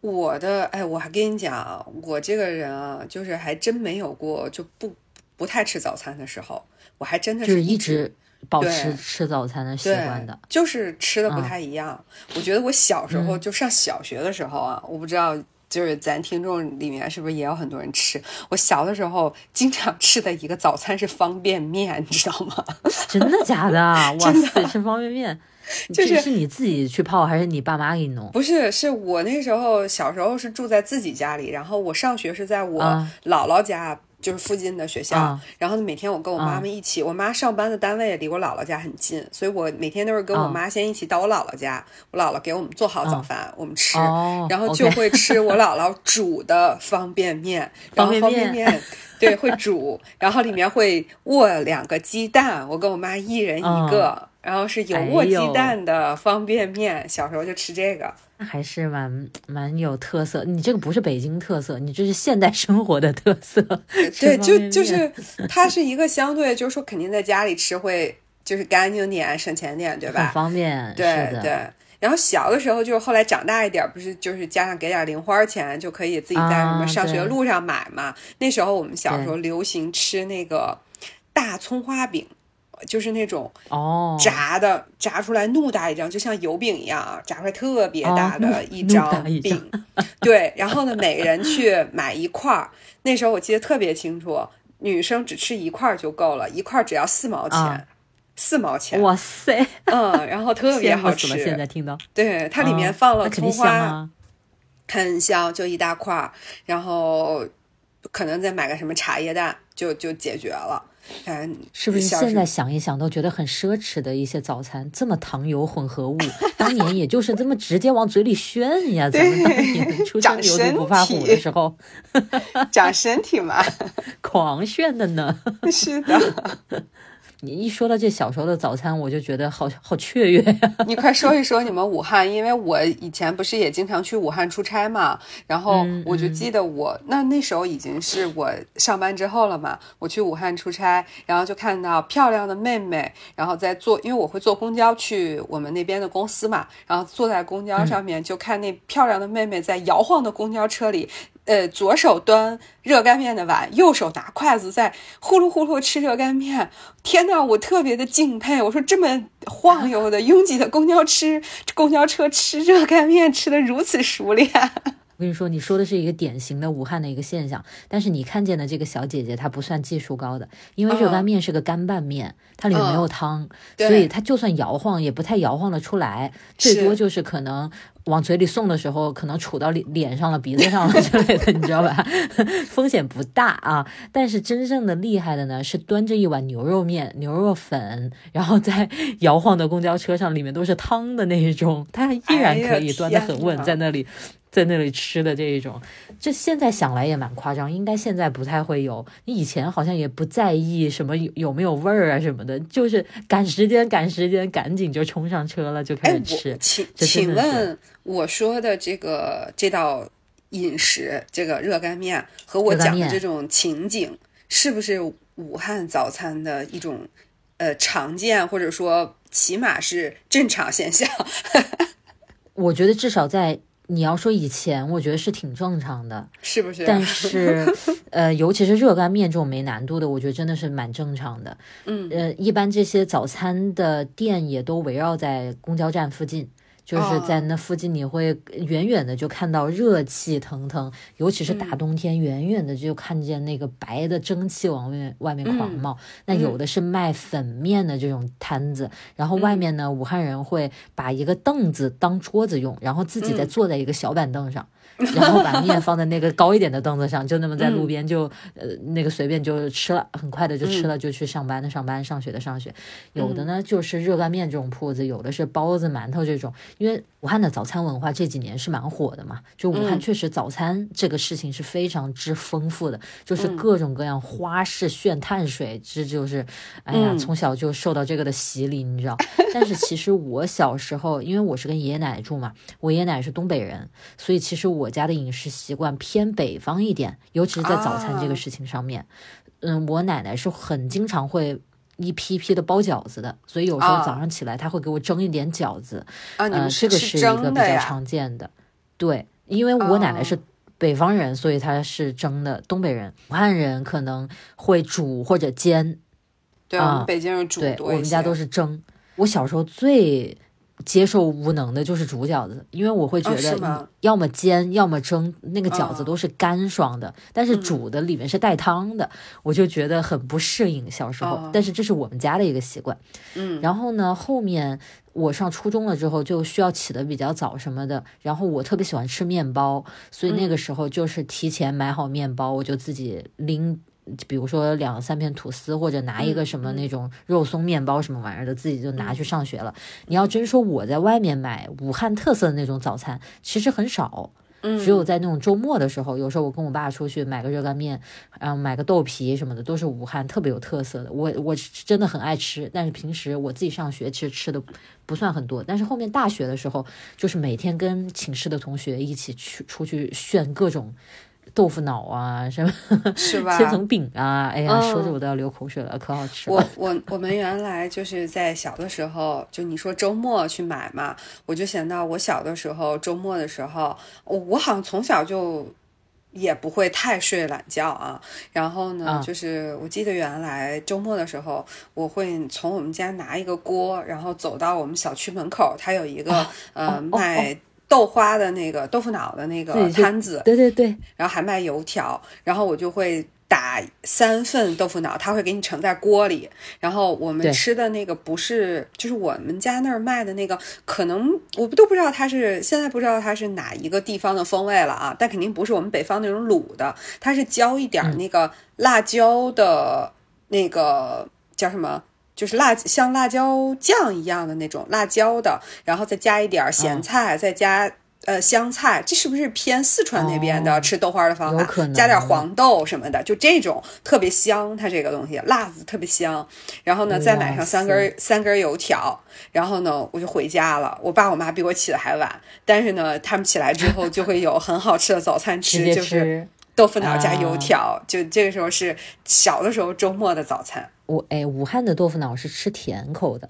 我的哎，我还跟你讲，我这个人啊，就是还真没有过就不不太吃早餐的时候，我还真的是一直保持吃早餐的习惯的，就是吃的不太一样。我觉得我小时候就上小学的时候啊，我不知道。就是咱听众里面是不是也有很多人吃？我小的时候经常吃的一个早餐是方便面，你知道吗？真的假的？哇塞，吃方便面，就是是你自己去泡还是你爸妈给你弄？不是，是我那时候小时候是住在自己家里，然后我上学是在我姥姥家。就是附近的学校，然后每天我跟我妈妈一起，我妈上班的单位离我姥姥家很近，所以我每天都是跟我妈先一起到我姥姥家，我姥姥给我们做好早饭，我们吃，然后就会吃我姥姥煮的方便面，然后方便面对会煮，然后里面会卧两个鸡蛋，我跟我妈一人一个，然后是有卧鸡蛋的方便面，小时候就吃这个。还是蛮蛮有特色，你这个不是北京特色，你这是现代生活的特色。对，就就是它是一个相对，就是说肯定在家里吃会就是干净点、省钱点，对吧？很方便。对对。然后小的时候就是后来长大一点，不是就是加上给点零花钱就可以自己在什么上学路上买嘛。那时候我们小时候流行吃那个大葱花饼。就是那种哦，炸的炸出来怒大一张，就像油饼一样啊，炸出来特别大的 一张饼。对，然后呢，每个人去买一块儿。那时候我记得特别清楚，女生只吃一块儿就够了，一块儿只要四毛钱，四毛钱。哇塞，嗯，然后特别好吃。现在听到，对，它里面放了葱花，很香，就一大块儿，然后可能再买个什么茶叶蛋，就就解决了。嗯，是不是现在想一想都觉得很奢侈的一些早餐，这么糖油混合物，当年也就是这么直接往嘴里炫呀？咱们当年出生牛犊不怕虎的时候，长身体 嘛，狂炫的呢。是的。你一说到这小时候的早餐，我就觉得好好雀跃呀！你快说一说你们武汉，因为我以前不是也经常去武汉出差嘛，然后我就记得我那那时候已经是我上班之后了嘛，我去武汉出差，然后就看到漂亮的妹妹，然后在坐，因为我会坐公交去我们那边的公司嘛，然后坐在公交上面就看那漂亮的妹妹在摇晃的公交车里。呃，左手端热干面的碗，右手拿筷子在呼噜呼噜吃热干面。天呐，我特别的敬佩。我说这么晃悠的拥挤的公交车公交车吃热干面，吃的如此熟练。我跟你说，你说的是一个典型的武汉的一个现象。但是你看见的这个小姐姐，她不算技术高的，因为热干面是个干拌面，它里面没有汤，所以她就算摇晃也不太摇晃的出来，最多就是可能。往嘴里送的时候，可能杵到脸脸上了、鼻子上了之类的，你知道吧？风险不大啊。但是真正的厉害的呢，是端着一碗牛肉面、牛肉粉，然后在 摇晃的公交车上，里面都是汤的那一种，他依然可以端得很稳，在那里在那里吃的这一种，这现在想来也蛮夸张，应该现在不太会有。你以前好像也不在意什么有有没有味儿啊什么的，就是赶时间赶时间，赶紧就冲上车了就开始吃。请请问我说的这个这道饮食，这个热干面和我讲的这种情景，是不是武汉早餐的一种呃常见或者说起码是正常现象？我觉得至少在你要说以前，我觉得是挺正常的，是不是？但是，呃，尤其是热干面这种没难度的，我觉得真的是蛮正常的。嗯，呃，一般这些早餐的店也都围绕在公交站附近。就是在那附近，你会远远的就看到热气腾腾，尤其是大冬天，远远的就看见那个白的蒸汽往外面外面狂冒。那有的是卖粉面的这种摊子，然后外面呢，武汉人会把一个凳子当桌子用，然后自己再坐在一个小板凳上。然后把面放在那个高一点的凳子上，就那么在路边就呃那个随便就吃了，很快的就吃了，就去上班的上班，上学的上学。有的呢就是热干面这种铺子，有的是包子、馒头这种。因为武汉的早餐文化这几年是蛮火的嘛，就武汉确实早餐这个事情是非常之丰富的，就是各种各样花式炫碳水，这就是哎呀从小就受到这个的洗礼，你知道。但是其实我小时候，因为我是跟爷爷奶奶住嘛，我爷爷奶奶是东北人，所以其实我家的饮食习惯偏北方一点，尤其是在早餐这个事情上面。嗯，我奶奶是很经常会一批批的包饺子的，所以有时候早上起来她会给我蒸一点饺子。啊，这个是一个比较常见的。对，因为我奶奶是北方人，所以她是蒸的。东北人、武汉人可能会煮或者煎。对啊，北京人煮对，我们家都是蒸。我小时候最接受无能的就是煮饺子，因为我会觉得，要么煎，要么蒸，那个饺子都是干爽的，但是煮的里面是带汤的，我就觉得很不适应。小时候，但是这是我们家的一个习惯。嗯，然后呢，后面我上初中了之后，就需要起的比较早什么的，然后我特别喜欢吃面包，所以那个时候就是提前买好面包，我就自己拎。比如说两三片吐司，或者拿一个什么那种肉松面包什么玩意儿的，自己就拿去上学了。你要真说我在外面买武汉特色的那种早餐，其实很少，只有在那种周末的时候，有时候我跟我爸出去买个热干面，然后买个豆皮什么的，都是武汉特别有特色的。我我真的很爱吃，但是平时我自己上学其实吃的不算很多。但是后面大学的时候，就是每天跟寝室的同学一起去出去炫各种。豆腐脑啊，什么 是吧？千层饼啊，哎呀，说着我都要流口水了，可好吃了。我我我们原来就是在小的时候，就你说周末去买嘛，我就想到我小的时候周末的时候，我我好像从小就也不会太睡懒觉啊。然后呢，就是我记得原来周末的时候，我会从我们家拿一个锅，然后走到我们小区门口，它有一个呃卖。豆花的那个豆腐脑的那个摊子，对对对，然后还卖油条，然后我就会打三份豆腐脑，他会给你盛在锅里，然后我们吃的那个不是，就是我们家那儿卖的那个，可能我都不知道它是现在不知道它是哪一个地方的风味了啊，但肯定不是我们北方那种卤的，它是浇一点那个辣椒的那个叫什么？就是辣像辣椒酱一样的那种辣椒的，然后再加一点咸菜，再加呃香菜，这是不是偏四川那边的吃豆花的方法？加点黄豆什么的，就这种特别香。它这个东西辣子特别香。然后呢，再买上三根三根油条，然后呢，我就回家了。我爸我妈比我起的还晚，但是呢，他们起来之后就会有 很好吃的早餐吃，就是豆腐脑加油条。就这个时候是小的时候周末的早餐。我哎，武汉的豆腐脑是吃甜口的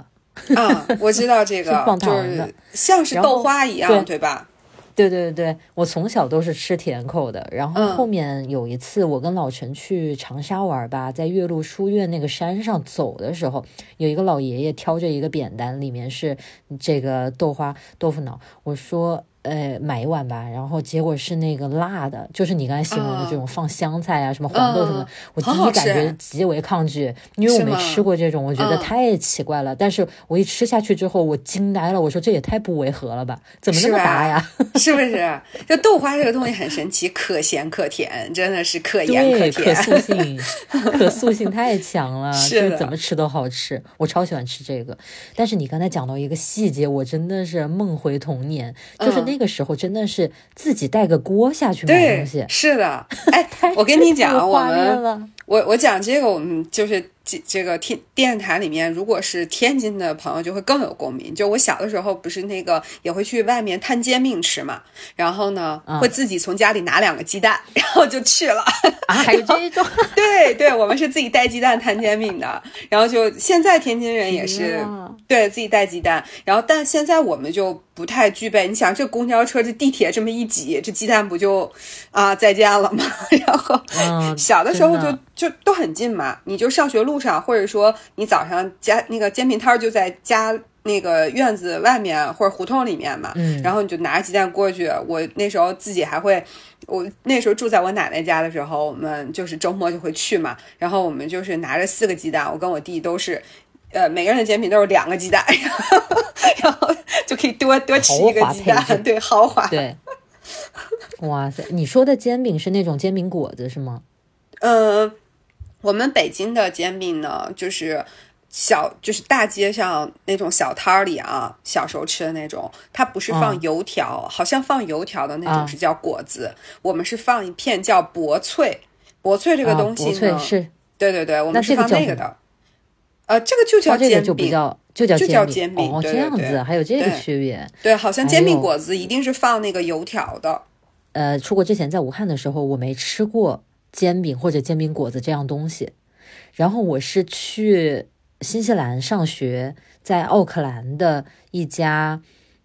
啊，我知道这个，就是像是豆花一样，对吧？对对对我从小都是吃甜口的。然后后面有一次，我跟老陈去长沙玩吧，在岳麓书院那个山上走的时候，有一个老爷爷挑着一个扁担，里面是这个豆花豆腐脑。我说。呃，买一碗吧，然后结果是那个辣的，就是你刚才形容的这种放香菜啊，什么黄豆什么，我第一感觉极为抗拒，因为我没吃过这种，我觉得太奇怪了。但是我一吃下去之后，我惊呆了，我说这也太不违和了吧，怎么那么搭呀？是不是？这豆花这个东西很神奇，可咸可甜，真的是可盐可甜，可塑性，可塑性太强了，是怎么吃都好吃，我超喜欢吃这个。但是你刚才讲到一个细节，我真的是梦回童年，就是那。那个时候真的是自己带个锅下去买东西，是的。哎，我跟你讲，我们我我讲这个，我们就是。这这个天电台里面，如果是天津的朋友，就会更有共鸣。就我小的时候，不是那个也会去外面摊煎饼吃嘛，然后呢，会自己从家里拿两个鸡蛋，然后就去了。还有这种？对对，我们是自己带鸡蛋摊煎饼的。然后就现在天津人也是对自己带鸡蛋，然后但现在我们就不太具备。你想，这公交车、这地铁这么一挤，这鸡蛋不就啊再见了吗？然后小的时候就就都很近嘛，你就上学路。上，或者说你早上家那个煎饼摊就在家那个院子外面或者胡同里面嘛，然后你就拿着鸡蛋过去。我那时候自己还会，我那时候住在我奶奶家的时候，我们就是周末就会去嘛，然后我们就是拿着四个鸡蛋，我跟我弟都是，呃，每个人的煎饼都是两个鸡蛋，然后就可以多多吃一个鸡蛋，对，豪华，对，哇塞，你说的煎饼是那种煎饼果子是吗？呃。我们北京的煎饼呢，就是小，就是大街上那种小摊儿里啊，小时候吃的那种，它不是放油条，好像放油条的那种是叫果子，我们是放一片叫薄脆，薄脆这个东西呢，是，对对对，我们是放那个的，呃，这个就叫煎饼，就叫就叫煎饼，哦，这样子，还有这个区别，对，好像煎饼果子一定是放那个油条的，呃，出国之前在武汉的时候，我没吃过。煎饼或者煎饼果子这样东西，然后我是去新西兰上学，在奥克兰的一家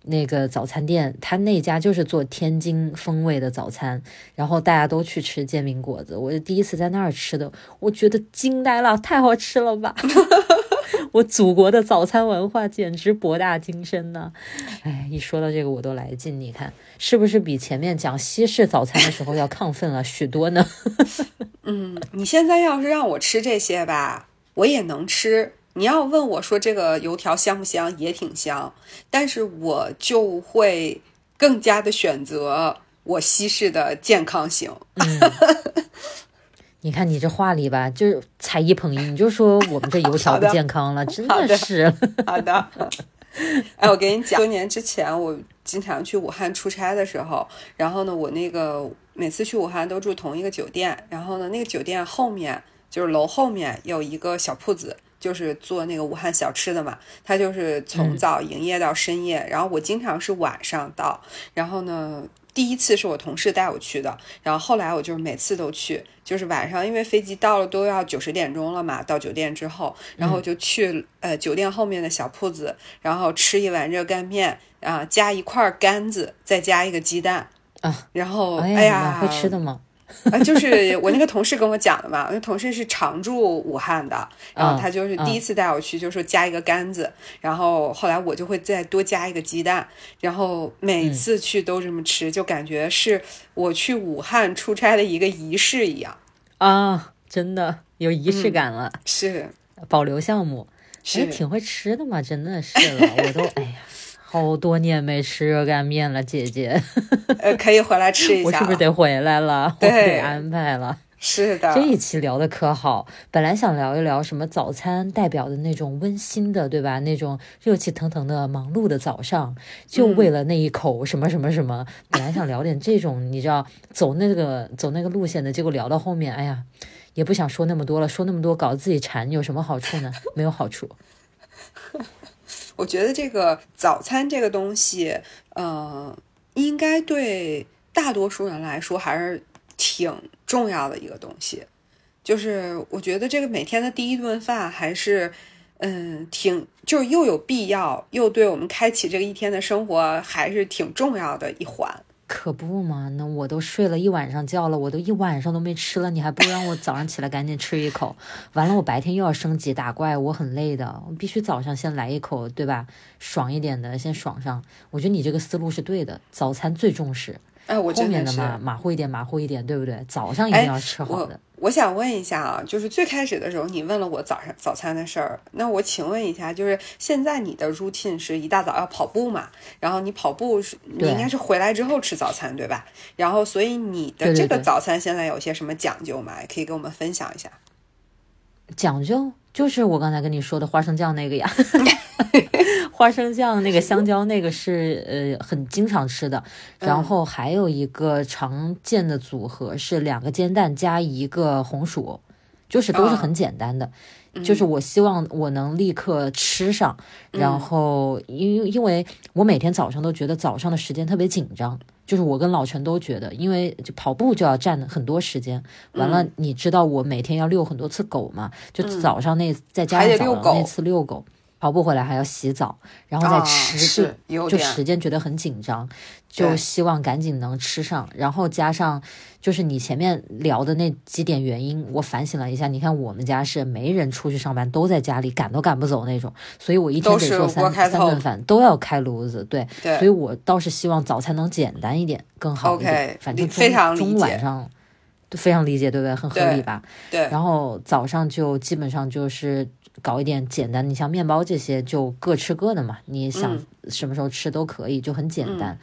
那个早餐店，他那家就是做天津风味的早餐，然后大家都去吃煎饼果子，我是第一次在那儿吃的，我觉得惊呆了，太好吃了吧！我祖国的早餐文化简直博大精深呢，哎，一说到这个我都来劲，你看是不是比前面讲西式早餐的时候要亢奋了许多呢？嗯，你现在要是让我吃这些吧，我也能吃。你要问我说这个油条香不香，也挺香，但是我就会更加的选择我西式的健康型。你看你这话里吧，就是才一捧一，你就说我们这油条不健康了，真的是。好的。哎，我给你讲，多年之前我经常去武汉出差的时候，然后呢，我那个每次去武汉都住同一个酒店，然后呢，那个酒店后面就是楼后面有一个小铺子，就是做那个武汉小吃的嘛，他就是从早营业到深夜，然后我经常是晚上到，然后呢。第一次是我同事带我去的，然后后来我就是每次都去，就是晚上，因为飞机到了都要九十点钟了嘛，到酒店之后，然后就去呃酒店后面的小铺子，然后吃一碗热干面啊，加一块干子，再加一个鸡蛋啊，然后哎呀，会吃的吗？啊，就是我那个同事跟我讲的嘛，那同事是常驻武汉的，然后他就是第一次带我去，就说加一个杆子，然后后来我就会再多加一个鸡蛋，然后每次去都这么吃，就感觉是我去武汉出差的一个仪式一样啊，真的有仪式感了，是保留项目，是挺会吃的嘛，真的是了，我都 哎呀。好多年没吃热干面了，姐姐。呃，可以回来吃一下。我是不是得回来了？我得安排了。是的。这一期聊的可好，本来想聊一聊什么早餐代表的那种温馨的，对吧？那种热气腾腾的忙碌的早上，就为了那一口什么什么什么。本来想聊点这种，你知道，走那个走那个路线的，结果聊到后面，哎呀，也不想说那么多了，说那么多搞得自己馋，有什么好处呢？没有好处。我觉得这个早餐这个东西，呃，应该对大多数人来说还是挺重要的一个东西。就是我觉得这个每天的第一顿饭还是，嗯，挺就是又有必要，又对我们开启这个一天的生活还是挺重要的一环。可不嘛，那我都睡了一晚上觉了，我都一晚上都没吃了，你还不让我早上起来赶紧吃一口？完了，我白天又要升级打怪，我很累的，我必须早上先来一口，对吧？爽一点的，先爽上。我觉得你这个思路是对的，早餐最重视。哎，我后面的嘛，马虎一点，马虎一点，对不对？早上一定要吃好的。我想问一下啊，就是最开始的时候，你问了我早上早餐的事儿，那我请问一下，就是现在你的 routine 是一大早要跑步嘛？然后你跑步是，你应该是回来之后吃早餐对吧？然后所以你的这个早餐现在有些什么讲究吗？可以跟我们分享一下。讲究。就是我刚才跟你说的花生酱那个呀，花生酱那个香蕉那个是呃很经常吃的，然后还有一个常见的组合是两个煎蛋加一个红薯，就是都是很简单的。就是我希望我能立刻吃上，然后因因为我每天早上都觉得早上的时间特别紧张，就是我跟老陈都觉得，因为就跑步就要占很多时间。完了，你知道我每天要遛很多次狗嘛？就早上那在家里早上那次遛狗。跑步回来还要洗澡，然后再吃，就就时间觉得很紧张，就希望赶紧能吃上。然后加上就是你前面聊的那几点原因，我反省了一下。你看我们家是没人出去上班，都在家里赶都赶不走那种，所以我一天得做三三顿饭，都要开炉子。对，所以我倒是希望早餐能简单一点更好一点。反正中中晚上都非常理解，对不对？很合理吧？对。然后早上就基本上就是。搞一点简单，你像面包这些就各吃各的嘛，你想什么时候吃都可以，就很简单。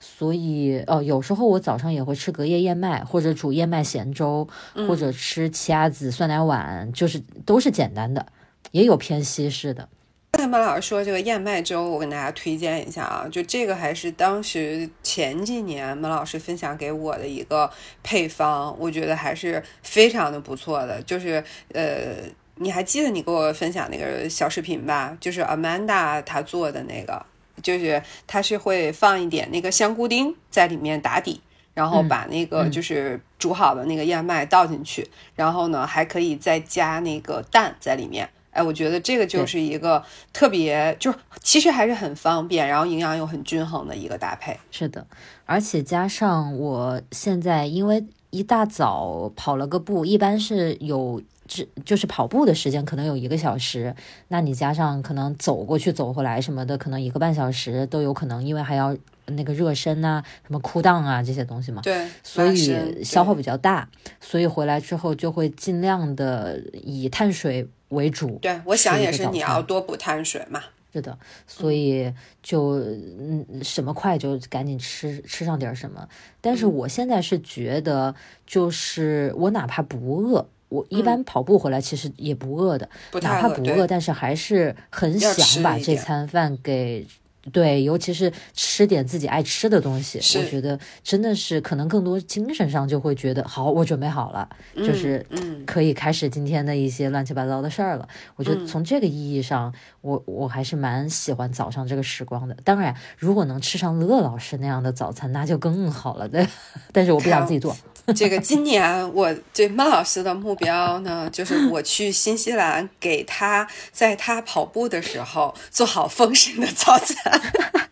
所以哦，有时候我早上也会吃隔夜燕麦，或者煮燕麦咸粥，或者吃奇亚籽酸奶碗，就是都是简单的，也有偏西式的。刚才马老师说这个燕麦粥，我跟大家推荐一下啊，就这个还是当时前几年马老师分享给我的一个配方，我觉得还是非常的不错的，就是呃。你还记得你给我分享那个小视频吧？就是 Amanda 她做的那个，就是她是会放一点那个香菇丁在里面打底，然后把那个就是煮好的那个燕麦倒进去，然后呢还可以再加那个蛋在里面。哎，我觉得这个就是一个特别，就是其实还是很方便，然后营养又很均衡的一个搭配。是的，而且加上我现在因为一大早跑了个步，一般是有。是，就是跑步的时间可能有一个小时，那你加上可能走过去、走回来什么的，可能一个半小时都有可能，因为还要那个热身呐、什么裤裆啊这些东西嘛。对，所以消耗比较大，所以回来之后就会尽量的以碳水为主。对，我想也是，你要多补碳水嘛。是的，所以就嗯，什么快就赶紧吃吃上点什么。但是我现在是觉得，就是我哪怕不饿。我一般跑步回来其实也不饿的，哪怕不饿，但是还是很想把这餐饭给对，尤其是吃点自己爱吃的东西。我觉得真的是可能更多精神上就会觉得好，我准备好了，就是可以开始今天的一些乱七八糟的事儿了。我觉得从这个意义上，我我还是蛮喜欢早上这个时光的。当然，如果能吃上乐老师那样的早餐，那就更好了。对，但是我不想自己做。这个今年我对孟老师的目标呢，就是我去新西兰给他在他跑步的时候做好丰盛的早餐，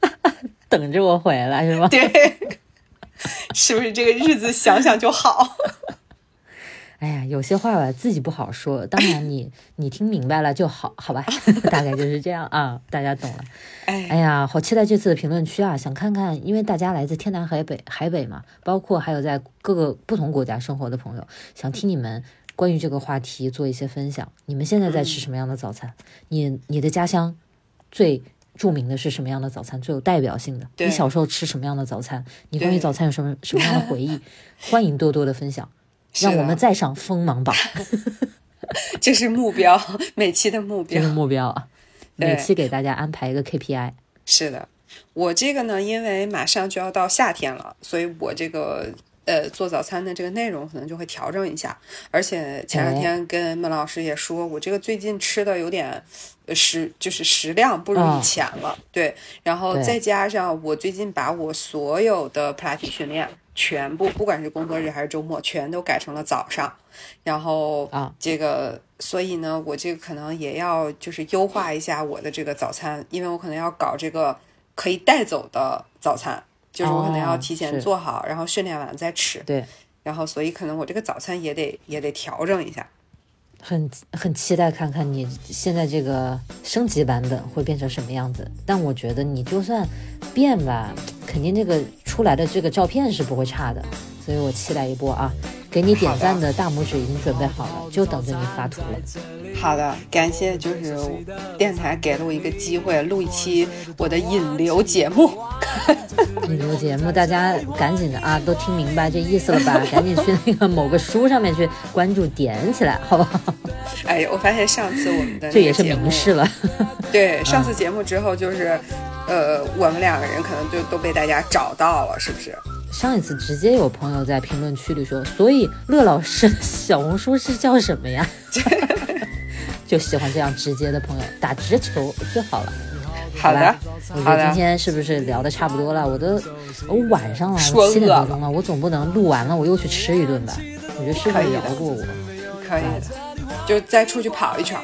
等着我回来是吗？对，是不是这个日子想想就好？哎呀，有些话吧自己不好说，当然你你听明白了就好，好吧？大概就是这样啊，大家懂了。哎呀，好期待这次的评论区啊！想看看，因为大家来自天南海北，海北嘛，包括还有在各个不同国家生活的朋友，想听你们关于这个话题做一些分享。你们现在在吃什么样的早餐？你你的家乡最著名的是什么样的早餐？最有代表性的？你小时候吃什么样的早餐？你关于早餐有什么什么样的回忆？欢迎多多的分享。让我们再上锋芒榜，这是目标，每期的目标。这是目标啊，每期给大家安排一个 KPI。是的，我这个呢，因为马上就要到夏天了，所以我这个呃做早餐的这个内容可能就会调整一下。而且前两天跟孟老师也说，我这个最近吃的有点食，就是食量不如以前了。对，然后再加上我最近把我所有的普拉提训练。全部不管是工作日还是周末，全都改成了早上，然后啊，这个，所以呢，我这个可能也要就是优化一下我的这个早餐，因为我可能要搞这个可以带走的早餐，就是我可能要提前做好，然后训练完再吃。对，然后所以可能我这个早餐也得也得调整一下。很很期待看看你现在这个升级版本会变成什么样子，但我觉得你就算变吧，肯定这个出来的这个照片是不会差的，所以我期待一波啊！给你点赞的大拇指已经准备好了，就等着你发图了。好的，感谢就是电台给了我一个机会，录一期我的引流节目。引流节目，大家赶紧的啊，都听明白这意思了吧？赶紧去那个某个书上面去关注点起来，好不好？哎，我发现上次我们的这也是明示了。对，上次节目之后就是，呃，我们两个人可能就都被大家找到了，是不是？上一次直接有朋友在评论区里说，所以乐老师小红书是叫什么呀？就喜欢这样直接的朋友，打直球就好了。好的，我觉得今天是不是聊的差不多了？我都我晚上了，七点多钟了，我总不能录完了我又去吃一顿吧？我觉得是不是聊过我？可以的，就再出去跑一圈。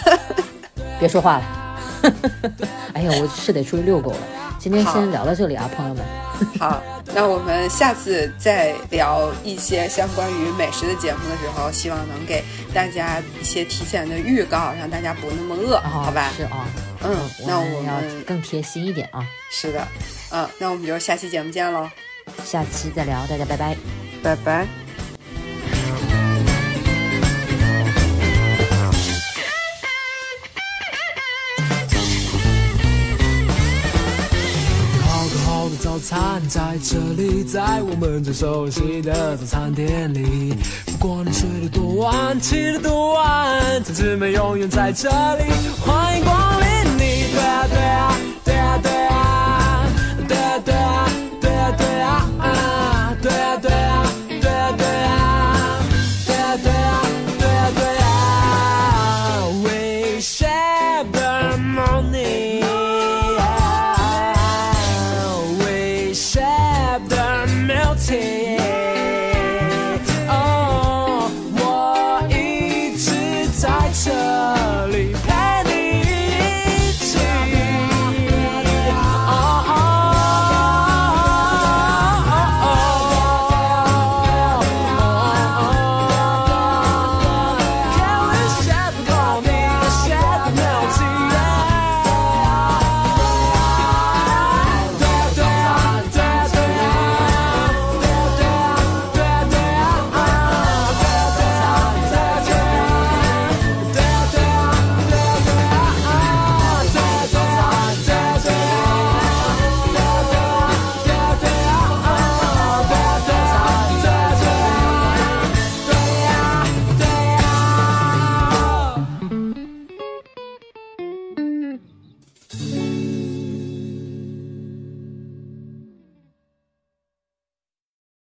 别说话了。哎呀，我是得出去遛狗了。今天先聊到这里啊，朋友们。好，那我们下次再聊一些相关于美食的节目的时候，希望能给大家一些提前的预告，让大家不那么饿，好吧？是啊。嗯，那我们要更贴心一点啊。是的，嗯，那我们就下期节目见喽。下期再聊，大家拜拜，拜拜。早餐在这里，在我们最熟悉的早餐店里。不管你睡得多晚，起得多晚，同志们永远在这里，欢迎光临。